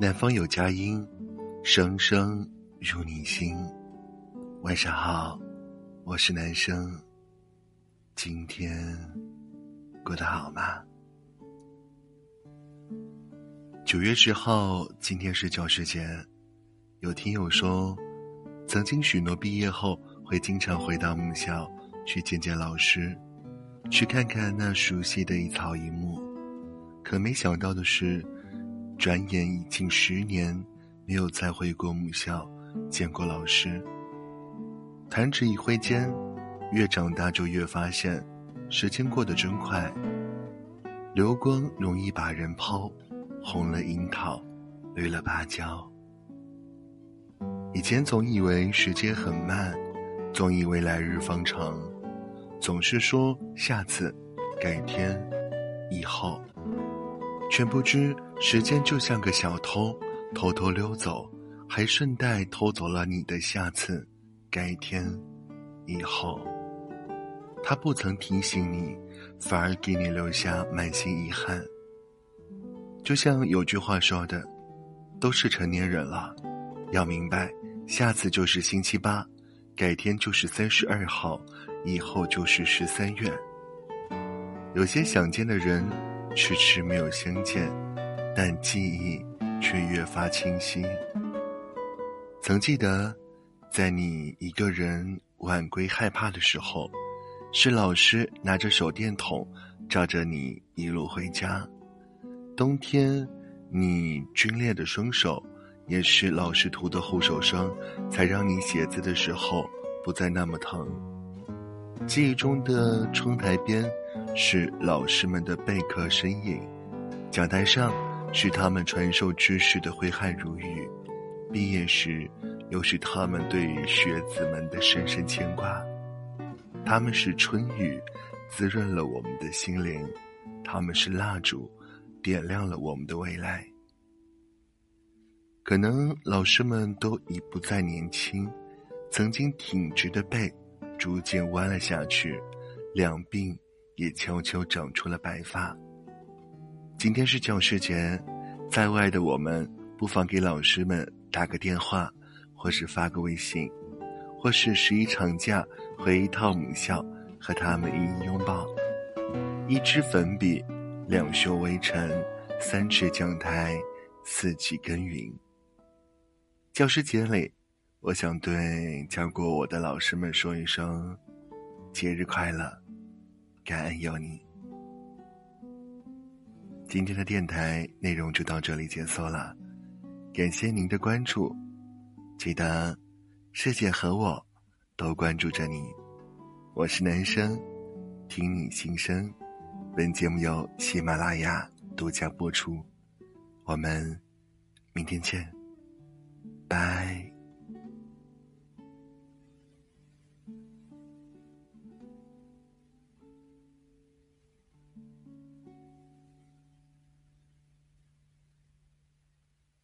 南方有佳音，声声入你心。晚上好，我是男生。今天过得好吗？九月十号，今天是教师节。有听友说，曾经许诺毕业后会经常回到母校去见见老师，去看看那熟悉的一草一木。可没想到的是。转眼已经十年，没有再回过母校，见过老师。弹指一挥间，越长大就越发现，时间过得真快。流光容易把人抛，红了樱桃，绿了芭蕉。以前总以为时间很慢，总以为来日方长，总是说下次、改天、以后。全不知，时间就像个小偷，偷偷溜走，还顺带偷走了你的下次、改天、以后。他不曾提醒你，反而给你留下满心遗憾。就像有句话说的：“都是成年人了，要明白，下次就是星期八，改天就是三十二号，以后就是十三月。”有些想见的人。迟迟没有相见，但记忆却越发清晰。曾记得，在你一个人晚归害怕的时候，是老师拿着手电筒照着你一路回家。冬天，你皲裂的双手，也是老师涂的护手霜，才让你写字的时候不再那么疼。记忆中的窗台边。是老师们的备课身影，讲台上是他们传授知识的挥汗如雨，毕业时又是他们对学子们的深深牵挂。他们是春雨，滋润了我们的心灵；他们是蜡烛，点亮了我们的未来。可能老师们都已不再年轻，曾经挺直的背逐渐弯了下去，两鬓。也悄悄长出了白发。今天是教师节，在外的我们不妨给老师们打个电话，或是发个微信，或是十一长假回一趟母校，和他们一一拥抱。一支粉笔，两袖微尘，三尺讲台，四季耕耘。教师节里，我想对教过我的老师们说一声：节日快乐。感恩有你。今天的电台内容就到这里结束了，感谢您的关注，记得世界和我都关注着你。我是男生，听你心声。本节目由喜马拉雅独家播出，我们明天见，拜。